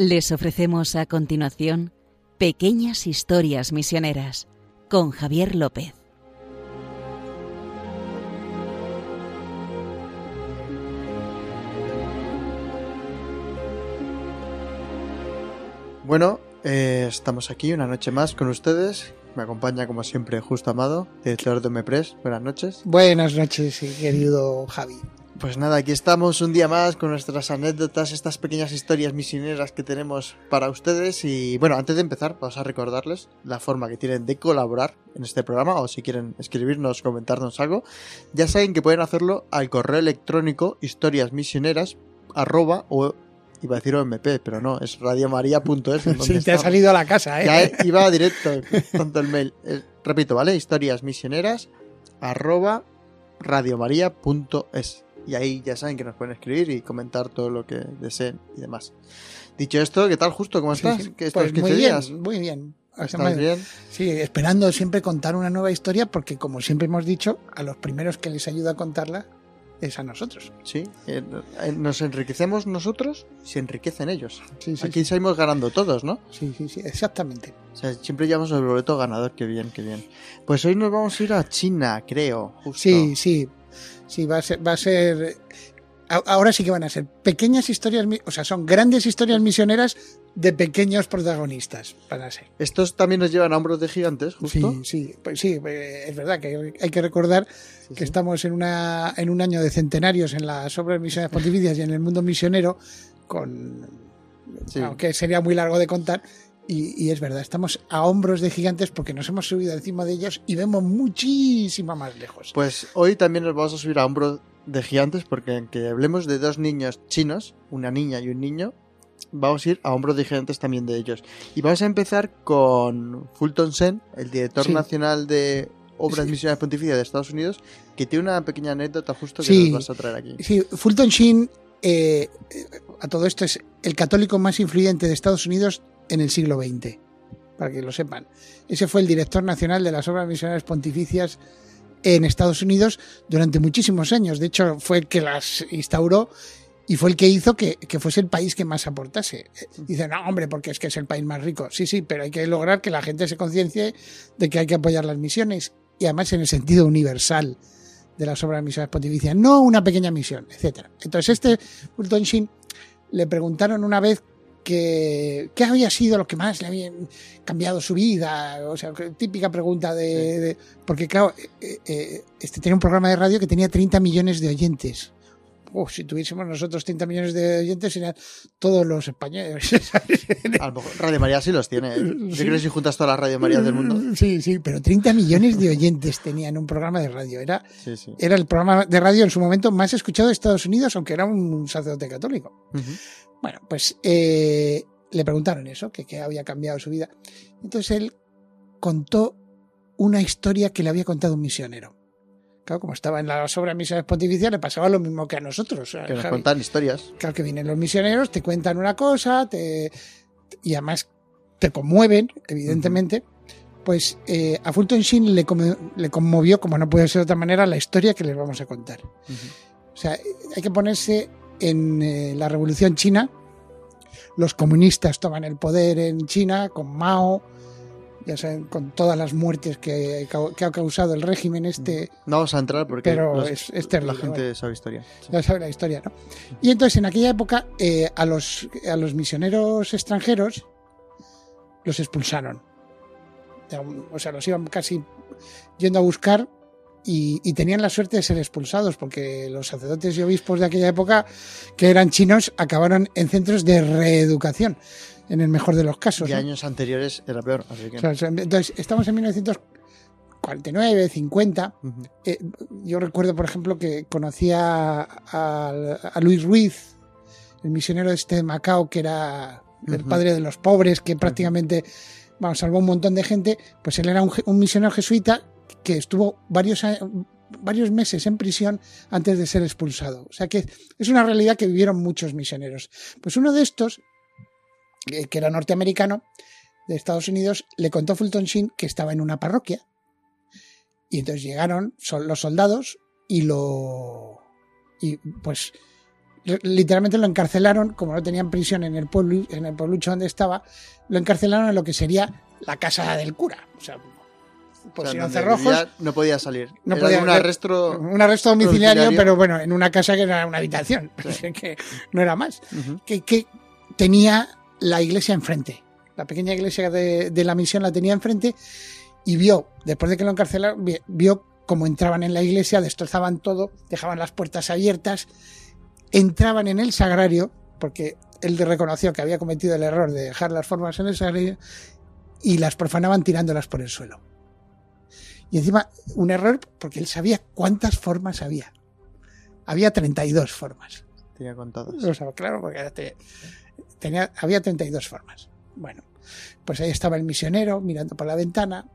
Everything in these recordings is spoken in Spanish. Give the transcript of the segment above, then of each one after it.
Les ofrecemos a continuación Pequeñas Historias Misioneras con Javier López. Bueno, eh, estamos aquí una noche más con ustedes. Me acompaña como siempre Justo Amado, director de Mepres. Buenas noches. Buenas noches, querido Javi. Pues nada, aquí estamos un día más con nuestras anécdotas, estas pequeñas historias misioneras que tenemos para ustedes. Y bueno, antes de empezar, vamos a recordarles la forma que tienen de colaborar en este programa o si quieren escribirnos, comentarnos algo. Ya saben que pueden hacerlo al correo electrónico historiasmisioneras arroba o iba a decir OMP, pero no, es radiomaria.es. Sí, te ha salido a la casa, ¿eh? Ya iba directo, tanto el mail. Eh, repito, ¿vale? Historiasmisioneras arroba radiomaria.es y ahí ya saben que nos pueden escribir y comentar todo lo que deseen y demás. Dicho esto, ¿qué tal justo? ¿Cómo estás? ¿Qué pues muy bien, muy bien. ¿Estás bien? Sí, esperando siempre contar una nueva historia porque como siempre hemos dicho, a los primeros que les ayuda a contarla es a nosotros. Sí, eh, eh, nos enriquecemos nosotros, se enriquecen ellos. Aquí salimos ganando todos, ¿no? Sí, sí, sí, exactamente. O sea, siempre llevamos el boleto ganador, qué bien, qué bien. Pues hoy nos vamos a ir a China, creo. Justo. Sí, sí, Sí, va a ser, va a ser ahora sí que van a ser pequeñas historias, o sea, son grandes historias misioneras de pequeños protagonistas, van a ser. Estos también nos llevan a hombros de gigantes, justo. Sí, sí, pues sí, eh, es verdad que hay que recordar que estamos en, una, en un año de centenarios en las obras misiones pontificias y en el mundo misionero, con, aunque sería muy largo de contar, y, es verdad, estamos a hombros de gigantes porque nos hemos subido encima de ellos y vemos muchísimo más lejos. Pues hoy también nos vamos a subir a hombros de gigantes porque aunque hablemos de dos niños chinos, una niña y un niño, vamos a ir a hombros de gigantes también de ellos. Y vamos a empezar con Fulton Sen, el director nacional de Obras Misiones Pontificias de Estados Unidos, que tiene una pequeña anécdota justo que nos vas a traer aquí. Sí, Fulton Sheen, eh, a todo esto, es el católico más influyente de Estados Unidos en el siglo XX, para que lo sepan. Ese fue el director nacional de las obras misionales pontificias en Estados Unidos durante muchísimos años. De hecho, fue el que las instauró y fue el que hizo que, fuese el país que más aportase. Dicen, no, hombre, porque es que es el país más rico. Sí, sí, pero hay que lograr que la gente se conciencie de que hay que apoyar las misiones y además en el sentido universal de las obras misionales pontificias, no una pequeña misión, etcétera. Entonces, este Fulton Sheen le preguntaron una vez que, ¿qué había sido lo que más le había cambiado su vida? O sea, típica pregunta de... porque claro, eh, eh, este tenía un programa de radio que tenía 30 millones de oyentes. si tuviésemos nosotros 30 millones de oyentes serían todos los españoles. A lo Radio María sí los tiene. ¿eh? ¿Qué crees si juntas todas las Radio Marías del mundo? Sí, sí, pero 30 millones de oyentes tenía en un programa de radio. Era, era el programa de radio en su momento más escuchado de Estados Unidos, aunque era un sacerdote católico. Bueno, pues eh, le preguntaron eso, que, qué había cambiado su vida. Entonces él contó una historia que le había contado un misionero. Claro, como estaba en las obras misiones pontificias, le pasaba lo mismo que a nosotros. Que nos cuentan historias. Claro que vienen los misioneros, te cuentan una cosa, te, y además te conmueven, evidentemente. Pues eh, a Fulton Sheen le, le, conmovió, como no puede ser de otra manera, la historia que les vamos a contar. O sea, hay que ponerse en eh, la Revolución China, los comunistas toman el poder en China con Mao, ya saben, con todas las muertes que, ha causado el régimen este. No vamos a entrar porque pero es, la gente sabe historia. Ya sabe la historia, ¿no? Y entonces en aquella época eh, a, los, a los misioneros extranjeros los expulsaron. O sea, los iban casi yendo a buscar y, tenían la suerte de ser expulsados porque los sacerdotes y obispos de aquella época, que eran chinos, acabaron en centros de reeducación, en el mejor de los casos. Y años anteriores era peor. entonces, estamos en 1949, 50. Eh, yo recuerdo, por ejemplo, que conocía a, Luis Ruiz, el misionero este de Macao, que era el padre de los pobres, que prácticamente vamos, salvó un montón de gente. Pues él era un, un misionero jesuita que estuvo varios, varios meses en prisión antes de ser expulsado. O sea que es una realidad que vivieron muchos misioneros. Pues uno de estos, eh, que era norteamericano, de Estados Unidos, le contó Fulton Sheen que estaba en una parroquia. Y entonces llegaron los soldados y lo. Y pues literalmente lo encarcelaron, como no tenían prisión en el pueblo, en el pueblucho donde estaba, lo encarcelaron en lo que sería la casa del cura. O sea, por O sea, cerrojos. no podía salir. No Era podía- un arresto. Un arresto domiciliario, pero bueno, en una casa que era una habitación, Sí. que no era más. Que, que tenía la iglesia enfrente. La pequeña iglesia de, de la misión la tenía enfrente y vio, después de que lo encarcelaron, vi- vio cómo entraban en la iglesia, destrozaban todo, dejaban las puertas abiertas, entraban en el sagrario, porque él reconoció que había cometido el error de dejar las formas en el sagrario, y las profanaban tirándolas por el suelo. Y encima, un error porque él sabía cuántas formas había. Había 32 formas. Tenía contados. O sea, claro, porque te- tenía, había 32 formas. Bueno, pues ahí estaba el misionero mirando por la ventana,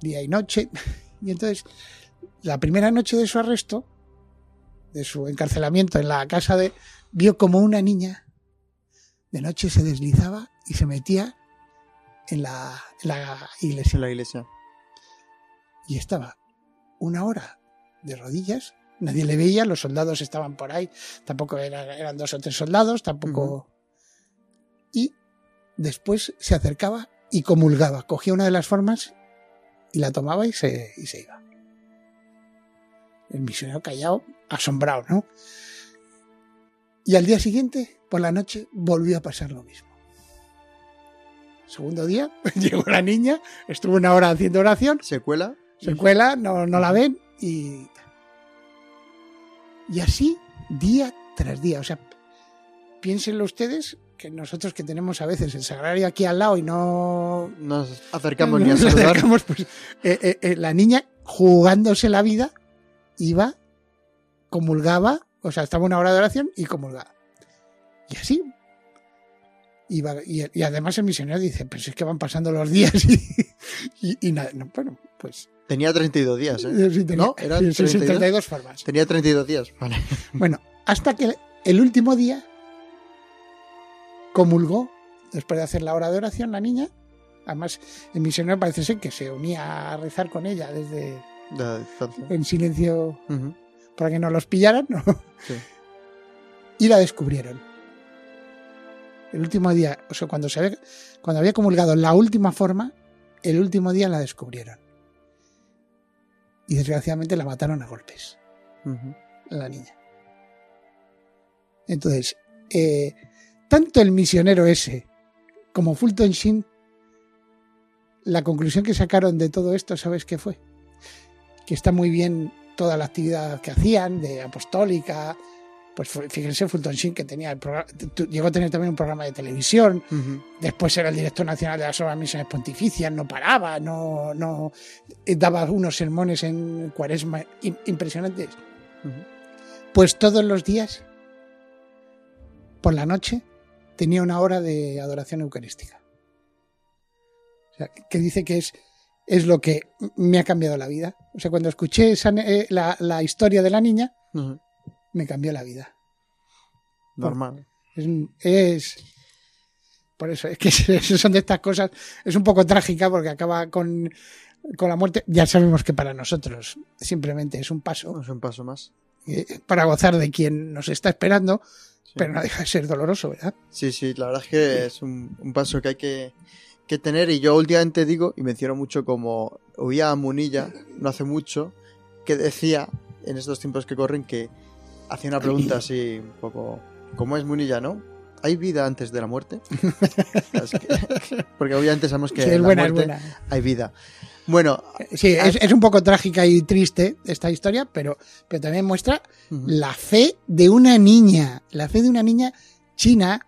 día y noche. Y entonces, la primera noche de su arresto, de su encarcelamiento en la casa de, vio como una niña de noche se deslizaba y se metía en la, en la iglesia En la iglesia. Y estaba una hora de rodillas. Nadie le veía, los soldados estaban por ahí, tampoco eran, eran dos o tres soldados, tampoco. Y después se acercaba y comulgaba, cogía una de las formas y la tomaba y se, y se iba. El misionero callado, asombrado, ¿no? Y al día siguiente, por la noche, volvió a pasar lo mismo. Segundo día, llegó la niña, estuvo una hora haciendo oración, Secuela. Se cuela, no, no la ven y. Y así, día tras día. O sea, piénsenlo ustedes que nosotros que tenemos a veces el sagrario aquí al lado y no. Nos acercamos ni a nos acercamos, pues, eh, eh, eh, la niña jugándose la vida iba, comulgaba, o sea, estaba una hora de oración y comulgaba. Y así. Iba, y, y además el misionero dice, pues es que van pasando los días y, y, y nada, no, bueno, pues Tenía 32 días, ¿eh? Sí, tenía, ¿No? ¿Eran sí, sí, sí, 32? 32 formas. Tenía 32 días. Vale. Bueno, hasta que el último día comulgó, después de hacer la hora de oración, la niña. Además, el misionero parece ser que se unía a rezar con ella desde De la en silencio para que no los pillaran, ¿no? Sí. Y la descubrieron. El último día, o sea, cuando, se había, cuando había comulgado la última forma, el último día la descubrieron. Y desgraciadamente la mataron a golpes. La niña. Entonces, eh, tanto el misionero ese como Fulton Sheen, la conclusión que sacaron de todo esto, ¿sabes qué fue? Que está muy bien toda la actividad que hacían, de apostólica. Pues fíjense, Fulton Sheen, que tenía el programa, llegó a tener también un programa de televisión. Después era el director nacional de las obras misiones pontificias, no paraba, no, no eh, daba unos sermones en cuaresma im- impresionantes. Pues todos los días, por la noche, tenía una hora de adoración eucarística. O sea, que dice que es, es lo que me ha cambiado la vida. O sea, cuando escuché esa eh, la, la historia de la niña. Me cambió la vida. Normal. Es, es- por eso, es que son de estas cosas, es un poco trágica porque acaba con, con la muerte. Ya sabemos que para nosotros simplemente es un paso Es un paso más. eh, para gozar de quien nos está esperando, Sí. pero no deja de ser doloroso, ¿verdad? Sí, sí, la verdad es que es un, un paso que hay que, que tener y yo últimamente digo y menciono mucho como oía a Munilla no hace mucho que decía en estos tiempos que corren que hacía una pregunta así un poco ¿cómo es Munilla, no? ¿Hay vida antes de la muerte? Es que- porque obviamente sabemos que Sí, es la buena, es muerte buena. hay vida. Bueno, Sí, es, es un poco trágica y triste esta historia, pero, pero también muestra la fe de una niña, la fe de una niña china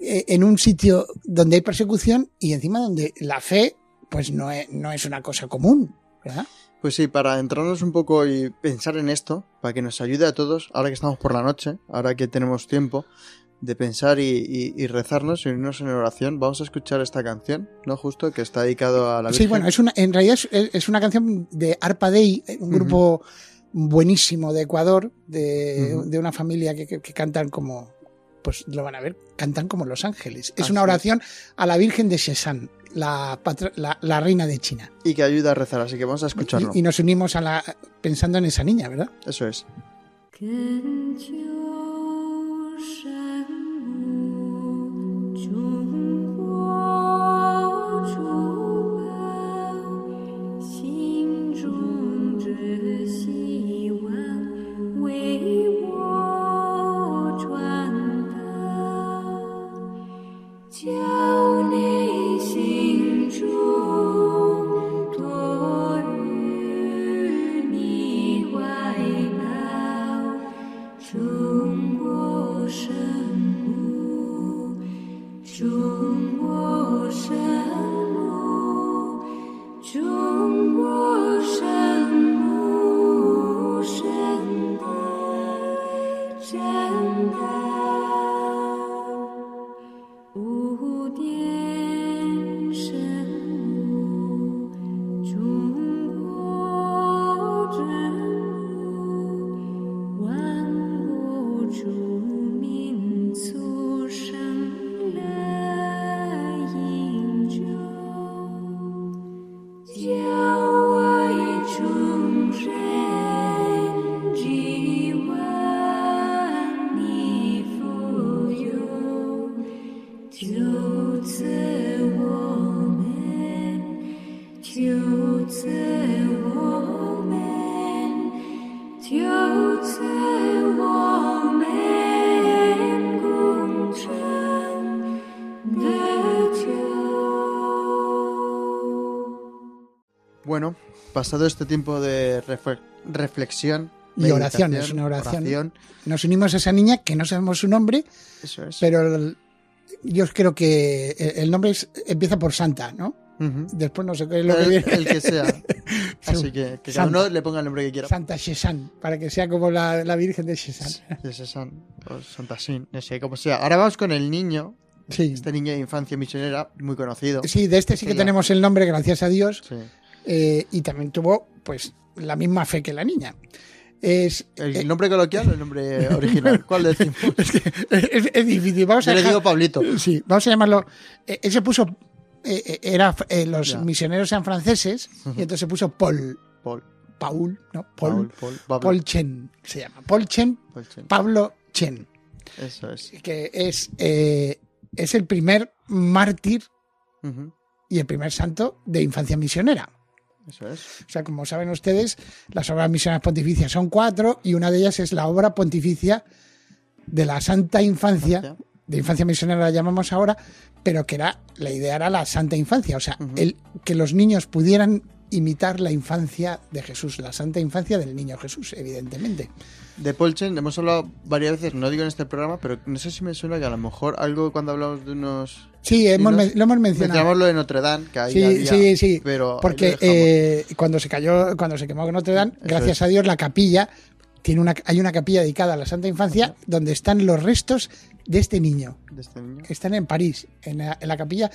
eh, en un sitio donde hay persecución y encima donde la fe pues no es, no es una cosa común, ¿verdad? Pues sí, para entrarnos un poco y pensar en esto, para que nos ayude a todos, ahora que estamos por la noche, ahora que tenemos tiempo de pensar y, y- y rezarnos y unirnos en oración, vamos a escuchar esta canción, ¿no? Justo, que está dedicado a la Virgen. Sí, bueno, es una, en realidad es, es una canción de Arpa Dei, un Ujú. grupo buenísimo de Ecuador, de, de una familia que, que- que cantan como, pues lo van a ver, cantan como Los Ángeles. Es Así una es. oración a la Virgen de Sheshan, la, patro- la, la reina de China. Y que ayuda a rezar, así que vamos a escucharlo. Y, y nos unimos a la, pensando en esa niña, ¿verdad? Eso es. 恳家。Pasado este tiempo de reflexión. Y oración, es una oración. Nos unimos a esa niña que no sabemos su nombre, Eso es. pero yo creo que el nombre empieza por Santa, ¿no? Después no sé qué es lo el, que viene. El que sea. Así que, que cada uno le ponga el nombre que quiera. Santa Shesan, para que sea como la, la Virgen de Shesan. De Shesan, o Santa Sin, no sé cómo sea. Ahora vamos con el niño. Sí. Este niño de infancia misionera, muy conocido. Sí, de este sí que tenemos el nombre, gracias a Dios. Sí. Eh, y también tuvo pues la misma fe que la niña. Es, ¿El eh, nombre coloquial o el nombre original? ¿Cuál decimos? es, que es, es difícil. Vamos Yo a le dejar- digo Pablito. Sí, vamos a llamarlo. eh, él se puso. eh, era, los Ya. misioneros eran franceses y entonces se puso Paul. Paul. Paul, ¿no? Paul. Paul. Paul. Pablo. Paul Chen se llama. Paul Chen. Pablo Chen. Eso es. Que es, eh, es el primer mártir y el primer santo de infancia misionera. Eso es. O sea, como saben ustedes, las obras misioneras pontificias son cuatro y una de ellas es la obra pontificia de la Santa Infancia, Infancia. de infancia misionera la llamamos ahora, pero que era la idea era la Santa Infancia, o sea, el, que los niños pudieran imitar la infancia de Jesús, la Santa Infancia del niño Jesús, evidentemente. De Paul Chen hemos hablado varias veces, no digo en este programa, pero no sé si me suena que a lo mejor algo cuando hablamos de unos... Sí, hemos, nos- lo hemos mencionado. Mencionamos lo de Notre Dame, que ahí Sí, había, sí, sí. Pero Porque eh, cuando se cayó, cuando se quemó Notre Dame, Eso gracias es. a Dios, la capilla tiene una, hay una capilla dedicada a la Santa Infancia donde están los restos de este niño. de este niño. Están en París, en la, en la capilla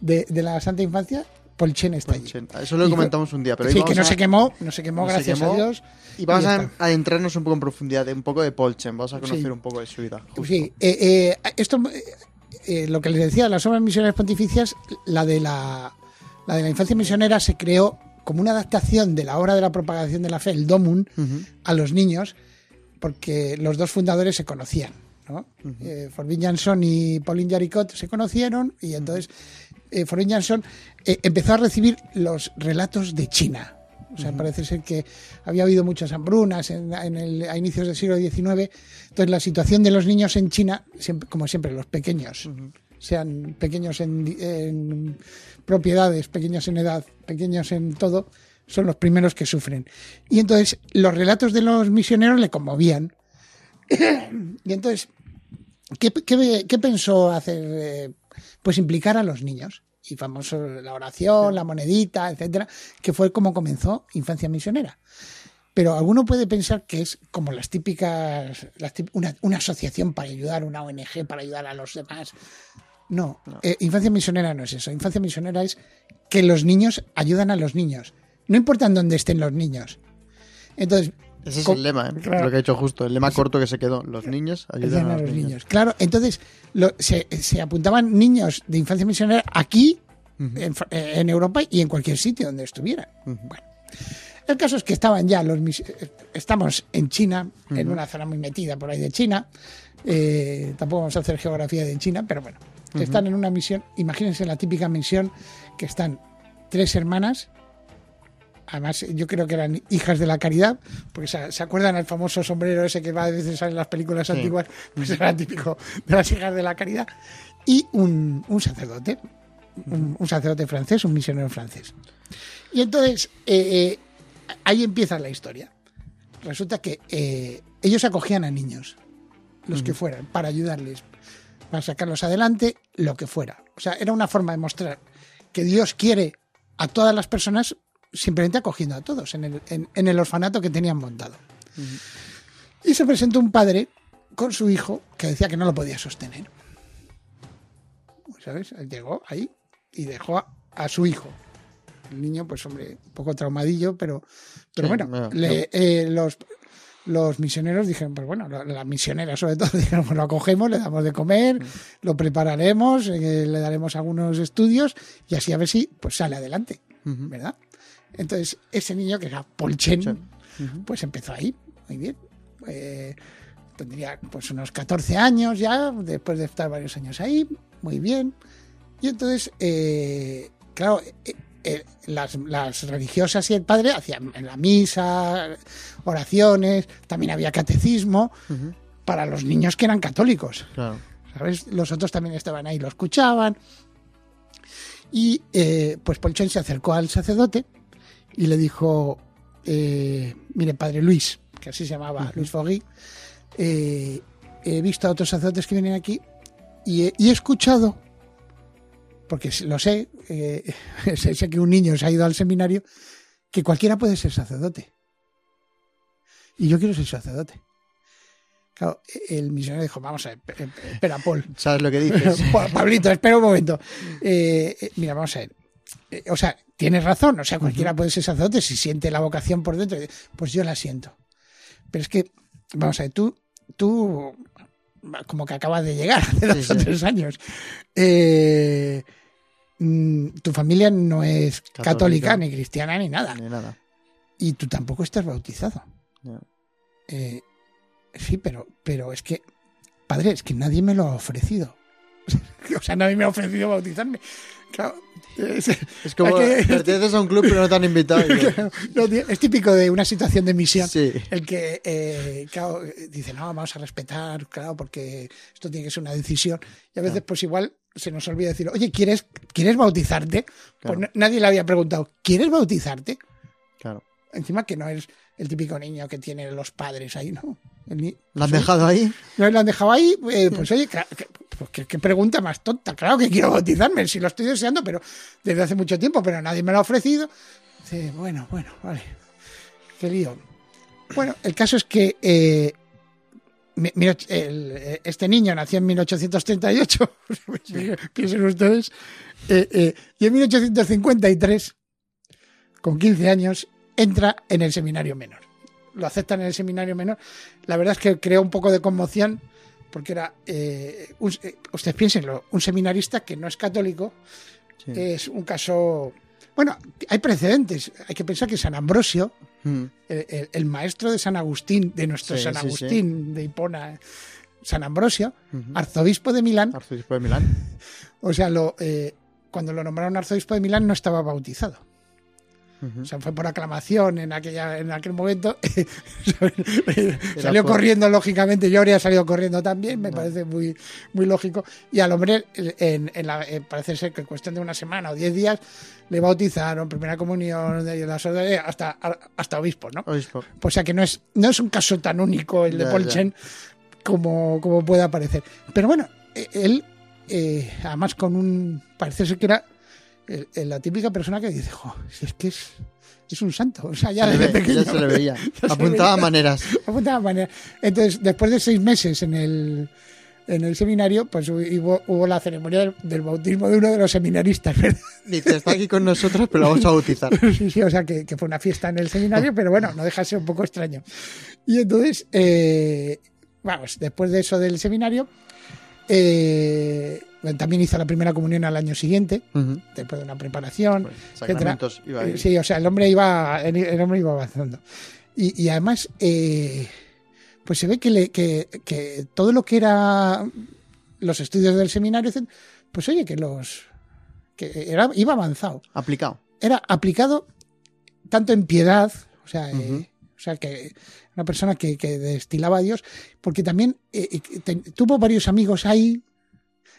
de, de la Santa Infancia. Paul Chen está Paul allí. Eso lo Y comentamos un día, pero sí, que no a- se quemó, no se quemó, no se gracias quemó. a Dios. Y vamos y a adentrarnos un poco en profundidad de un poco de Paul Chen. Vamos a conocer Sí. un poco de su vida. justo. Sí, eh, eh, esto, eh, lo que les decía, las obras misioneras pontificias, la de la, la de la infancia misionera se creó como una adaptación de la obra de la propagación de la fe, el Domun, a los niños, porque los dos fundadores se conocían. ¿no? Eh, Forbin Jansson y Pauline Jaricot se conocieron y entonces eh, Forbin Jansson eh, empezó a recibir los relatos de China. O sea, parece ser que había habido muchas hambrunas en, en el- a inicios del siglo XIX. Entonces, la situación de los niños en China, siempre- como siempre, los pequeños, sean pequeños en, en propiedades, pequeños en edad, pequeños en todo, son los primeros que sufren. Y entonces los relatos de los misioneros le conmovían. y entonces, ¿qué, qué- qué pensó hacer? eh, Pues implicar a los niños. Y famoso la oración, la monedita, etcétera, que fue como comenzó Infancia Misionera. Pero alguno puede pensar que es como las típicas, las una, una asociación para ayudar, una ONG para ayudar a los demás. No, eh, Infancia Misionera no es eso. Infancia Misionera es que los niños ayudan a los niños. No importa en dónde estén los niños. Entonces, Ese es el lema, ¿eh? Claro. lo que ha hecho justo. El lema corto que se quedó. Los niños ayudan a los niños. Claro, entonces lo- se, se apuntaban niños de infancia misionera aquí, en, Fra- en Europa y en cualquier sitio donde estuvieran. Bueno, El caso es que estaban ya los eh, estamos en China, en una zona muy metida por ahí de China. Eh, tampoco vamos a hacer geografía de China, pero bueno, están en una misión. Imagínense la típica misión que están tres hermanas. Además, yo creo que eran hijas de la caridad, porque se, ¿se acuerdan el famoso sombrero ese que va a veces en las películas Sí. antiguas, pues era típico de las hijas de la caridad. Y un, un sacerdote, un, un sacerdote francés, un misionero francés. Y entonces, eh, eh, ahí empieza la historia. Resulta que eh, ellos acogían a niños, los que fueran, para ayudarles, para sacarlos adelante, lo que fuera. O sea, era una forma de mostrar que Dios quiere a todas las personas simplemente acogiendo a todos en el, en- en el orfanato que tenían montado. Y se presentó un padre con su hijo que decía que no lo podía sostener. ¿Sabes? Llegó ahí y dejó a, a su hijo. El niño, pues hombre, un poco traumadillo, pero, pero Sí, bueno, le- eh, los, los misioneros dijeron, pues bueno, la- las misioneras sobre todo dijeron, pues lo acogemos, le damos de comer, lo prepararemos, eh, le daremos algunos estudios y así a ver si pues sale adelante, ¿verdad? Entonces, ese niño que era Polchen, Sí. Ujú. pues empezó ahí, muy bien. Eh, tendría pues unos 14 años ya, después de estar varios años ahí, muy bien. Y entonces, eh, claro, eh, eh, las, las religiosas y el padre hacían la misa, oraciones, también había catecismo Ujú. para los niños que eran católicos. Claro. ¿Sabes? Los otros también estaban ahí, lo escuchaban. Y eh, pues Polchón se acercó al sacerdote y le dijo, eh, mire, padre Luis, que así se llamaba, Luis Fogui, eh, he visto a otros sacerdotes que vienen aquí y he, y he escuchado, porque lo sé, eh, sé, sé que un niño se ha ido al seminario, que cualquiera puede ser sacerdote. Y yo quiero ser sacerdote. Claro, el misionero dijo, vamos a ver, espera, espera, Paul. ¿Sabes lo que dices? Pa- Pablito, espera un momento. Eh, eh, mira, vamos a ver. Eh, o sea, tienes razón. O sea, cualquiera puede ser sacerdote si siente la vocación por dentro. Pues yo la siento. Pero es que, vamos a ver, tú, tú como que acabas de llegar hace dos Sí, o sí. tres años. Eh, mm, tu familia no es Católica. católica, ni cristiana, ni nada. Ni nada. Y tú tampoco estás bautizado. Ya. Eh, sí, pero, pero es que, padre, es que nadie me lo ha ofrecido. o sea, nadie me ha ofrecido bautizarme. Claro, es, Es como que- perteneces a un club pero no te han invitado. no, es típico de una situación de misión. Sí. El que, eh, claro, dice, no, vamos a respetar, claro, porque esto tiene que ser una decisión. Y a veces, pues igual se nos olvida decir, oye, ¿quieres, ¿quieres bautizarte? Pues nadie le había preguntado, ¿quieres bautizarte? Claro. Encima que no es el típico niño que tiene los padres ahí, ¿no? Ni- ¿Lo han dejado ahí? No lo han dejado ahí, eh, pues oye, pues, ¿qué, qué pregunta más tonta. Claro que quiero bautizarme, si lo estoy deseando, pero desde hace mucho tiempo, pero nadie me lo ha ofrecido. Bueno, bueno, vale. Qué lío. Bueno, el caso es que eh, el- este niño nació en 1838, piensen ustedes, eh, eh, y en 1853, con 15 años, entra en el seminario menor. Lo aceptan en el seminario menor. La verdad es que creó un poco de conmoción porque era, eh, un- eh, ustedes piénsenlo, un seminarista que no es católico, Sí. es un caso... Bueno, hay precedentes. Hay que pensar que San Ambrosio, Mm. el, el- el maestro de San Agustín, de nuestro Sí, San sí. Agustín de Hipona, San Ambrosio, arzobispo de Milán, Arzobispo de Milán. o sea, lo, eh, cuando lo nombraron arzobispo de Milán no estaba bautizado. O sea, fue por aclamación en, aquella, en aquel momento. salió por- corriendo, lógicamente. Yo habría salido corriendo también, me No. parece muy, muy lógico. Y al hombre, en, en la- eh, parece ser que en cuestión de una semana o diez días, le bautizaron, primera comunión, órdenes, hasta, hasta obispo, ¿no? Obispo. O sea que no es, no es un caso tan único el de Polchen como, como pueda parecer. Pero bueno, eh, él, eh, además con un. Parece ser que era la típica persona que dice, jo, si es que es, es un santo. O sea, ya Se le desde ve- pequeño. ya se le veía. Apuntaba maneras. Apuntaba manera. Entonces, después de seis meses en el, en el seminario, pues hubo, hubo la ceremonia del, del bautismo de uno de los seminaristas, ¿verdad? Dice, está aquí con nosotros, pero lo vamos a bautizar. Sí, sí, o sea que, que fue una fiesta en el seminario, pero bueno, no deja de ser un poco extraño. Y entonces, eh, vamos, después de eso del seminario, eh, también hizo la primera comunión al año siguiente, Ujú. después de una preparación. Pues, sacramentos iba a ir. Eh, Sí, o sea, el hombre iba, el, hombre iba avanzando. Y, y además, eh, pues se ve que, le- que, que todo lo que era los estudios del seminario, pues oye, que los que era, iba avanzado. Aplicado. Era aplicado tanto en piedad, o sea, eh, Ujú. o sea que una persona que, que destilaba a Dios, porque también eh, eh, te- tuvo varios amigos ahí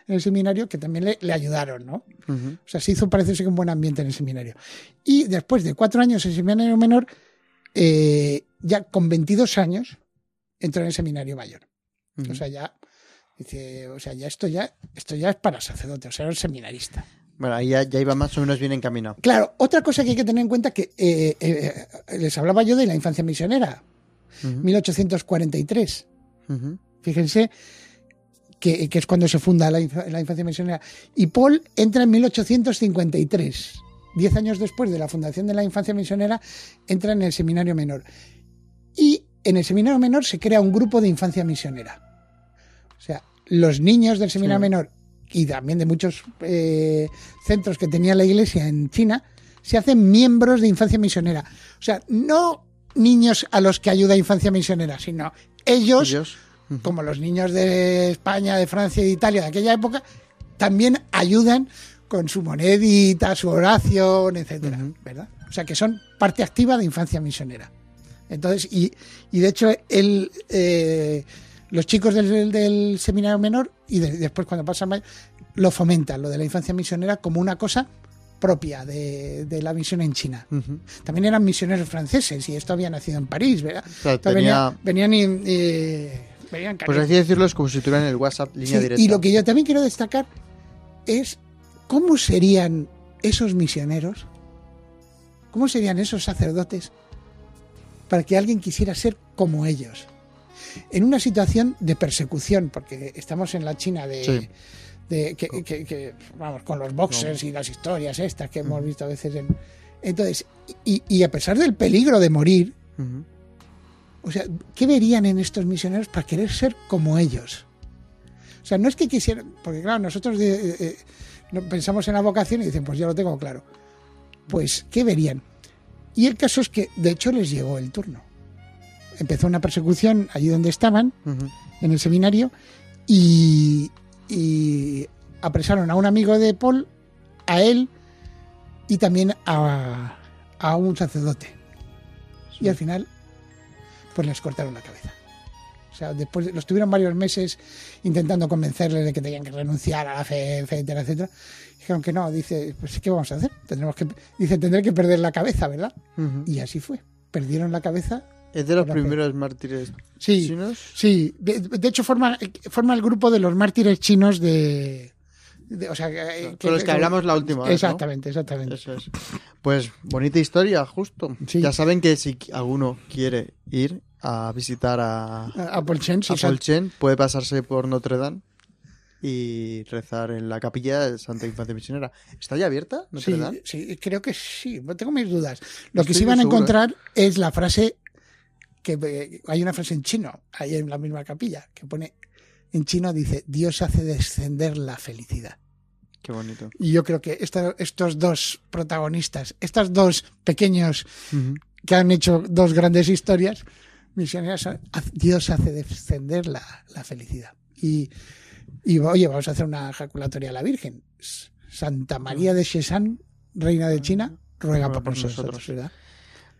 en el seminario que también le, le ayudaron, ¿no? O sea, se hizo, parece que un buen ambiente en el seminario. Y después de cuatro años en seminario menor, eh, ya con 22 años, entró en el seminario mayor. O sea, ya, dice, o sea, ya esto ya, esto ya es para sacerdote, o sea, era un seminarista. Bueno, ahí ya, ya iba más o menos bien encaminado. Claro, otra cosa que hay que tener en cuenta que eh, eh, les hablaba yo de la infancia misionera, Ujú. 1843. Ujú. Fíjense que, que es cuando se funda la, inf- la infancia misionera. Y Paul entra en 1853. Diez años después de la fundación de la infancia misionera, entra en el seminario menor. Y en el seminario menor se crea un grupo de infancia misionera. O sea, los niños del seminario Sí. menor y también de muchos eh, centros que tenía la iglesia en China, se hacen miembros de infancia misionera. O sea, no niños a los que ayuda infancia misionera, sino ellos Ellos. Como los niños de España, de Francia y de Italia de aquella época, también ayudan con su monedita, su oración, etcétera. ¿verdad? O sea que son parte activa de infancia misionera. Entonces, y, y de hecho, él, eh, los chicos del, del seminario menor y de- después cuando pasan mayor, lo fomentan, lo de la infancia misionera, como una cosa propia de, de la misión en China. También eran misioneros franceses y esto había nacido en París, ¿verdad? O sea, Entonces tenía- venía- venían y, venían Pues así decirlo es como si tuvieran el WhatsApp línea Sí, directa. y lo que yo también quiero destacar es cómo serían esos misioneros, cómo serían esos sacerdotes para que alguien quisiera ser como ellos. En una situación de persecución, porque estamos en la China de, Sí. de- que, que- que, vamos, con los boxers y las historias estas que hemos visto a veces en. Entonces, y, y a pesar del peligro de morir. O sea, ¿qué verían en estos misioneros para querer ser como ellos? O sea, no es que quisieran, porque claro, nosotros eh, eh, no- pensamos en la vocación y dicen, pues ya lo tengo claro. Pues, ¿qué verían? Y el caso es que, de hecho, les llegó el turno. Empezó una persecución allí donde estaban, en el seminario, y, y apresaron a un amigo de Paul, a él y también a, a un sacerdote. Y al final, pues les cortaron la cabeza. O sea, después de- los tuvieron varios meses intentando convencerles de que tenían que renunciar a la fe, etcétera, etcétera. Dijeron que no, dice, pues ¿qué vamos a hacer? Tendremos que, dice, tendré que perder la cabeza, ¿verdad? Y así fue. Perdieron la cabeza. Es de los primeros mártires Sí, chinos. sí. De, de hecho, forma, forma el grupo de los mártires chinos de. de- o sea, que- Con los que hablamos la última vez, ¿no? Exactamente, exactamente. Eso es. Pues bonita historia, justo. Sí. Ya saben que si alguno quiere ir a visitar a, A a Paul Chen, sí, a exacto. Paul Chen, puede pasarse por Notre Dame y rezar en la capilla de Santa Infancia Misionera. ¿Está ya abierta Notre Sí, Dame? sí, creo que sí, no tengo mis dudas. Lo que sí van a encontrar es la frase que eh, hay una frase en chino, ahí en la misma capilla, que pone en chino dice Dios hace descender la felicidad. Qué bonito. Y yo creo que esta- estos dos protagonistas, estos dos pequeños que han hecho dos grandes historias misioneras, Dios hace descender la, la felicidad. Y, y oye, vamos a hacer una ejaculatoria a la Virgen. Santa María de Sheshan, reina de China, ruega por por nosotros, nosotros. ¿verdad?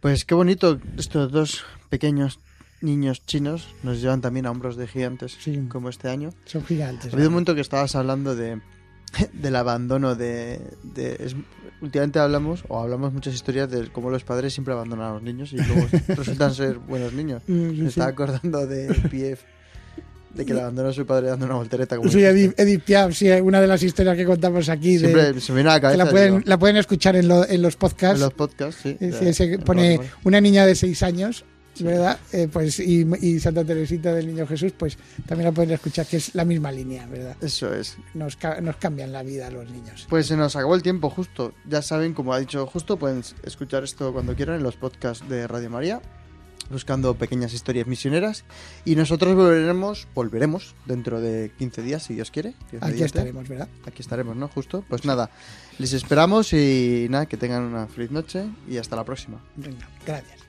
Pues qué bonito, estos dos pequeños niños chinos nos llevan también a hombros de gigantes, Sí. como este año. Son gigantes. Ha habido un momento que estabas hablando de del abandono de, de- es- últimamente hablamos o hablamos muchas historias de cómo los padres siempre abandonan a los niños y luego resultan ser buenos niños. Mm, Me sí. estaba acordando de Pief de que le abandonó a su padre dando una voltereta como Sí. Edith, Edith Piaf, sí, una de las historias que contamos aquí. de- siempre se me viene a la cabeza la pueden, la pueden escuchar en, lo- en los podcasts. en los podcasts sí, de- se pone una niña de seis años, ¿verdad? Eh, pues, y, Santa Teresita del Niño Jesús, pues también la pueden escuchar, que es la misma línea, ¿verdad? Eso es. Nos, nos cambian la vida a los niños. Pues se nos acabó el tiempo justo. Ya saben, como ha dicho justo, pueden escuchar esto cuando quieran en los podcasts de Radio María buscando pequeñas historias misioneras. Y nosotros volveremos, volveremos dentro de 15 días, si Dios quiere. Aquí estaremos, ¿verdad? Aquí estaremos, ¿no? Justo. Pues nada, les esperamos y nada, que tengan una feliz noche y hasta la próxima. Gracias.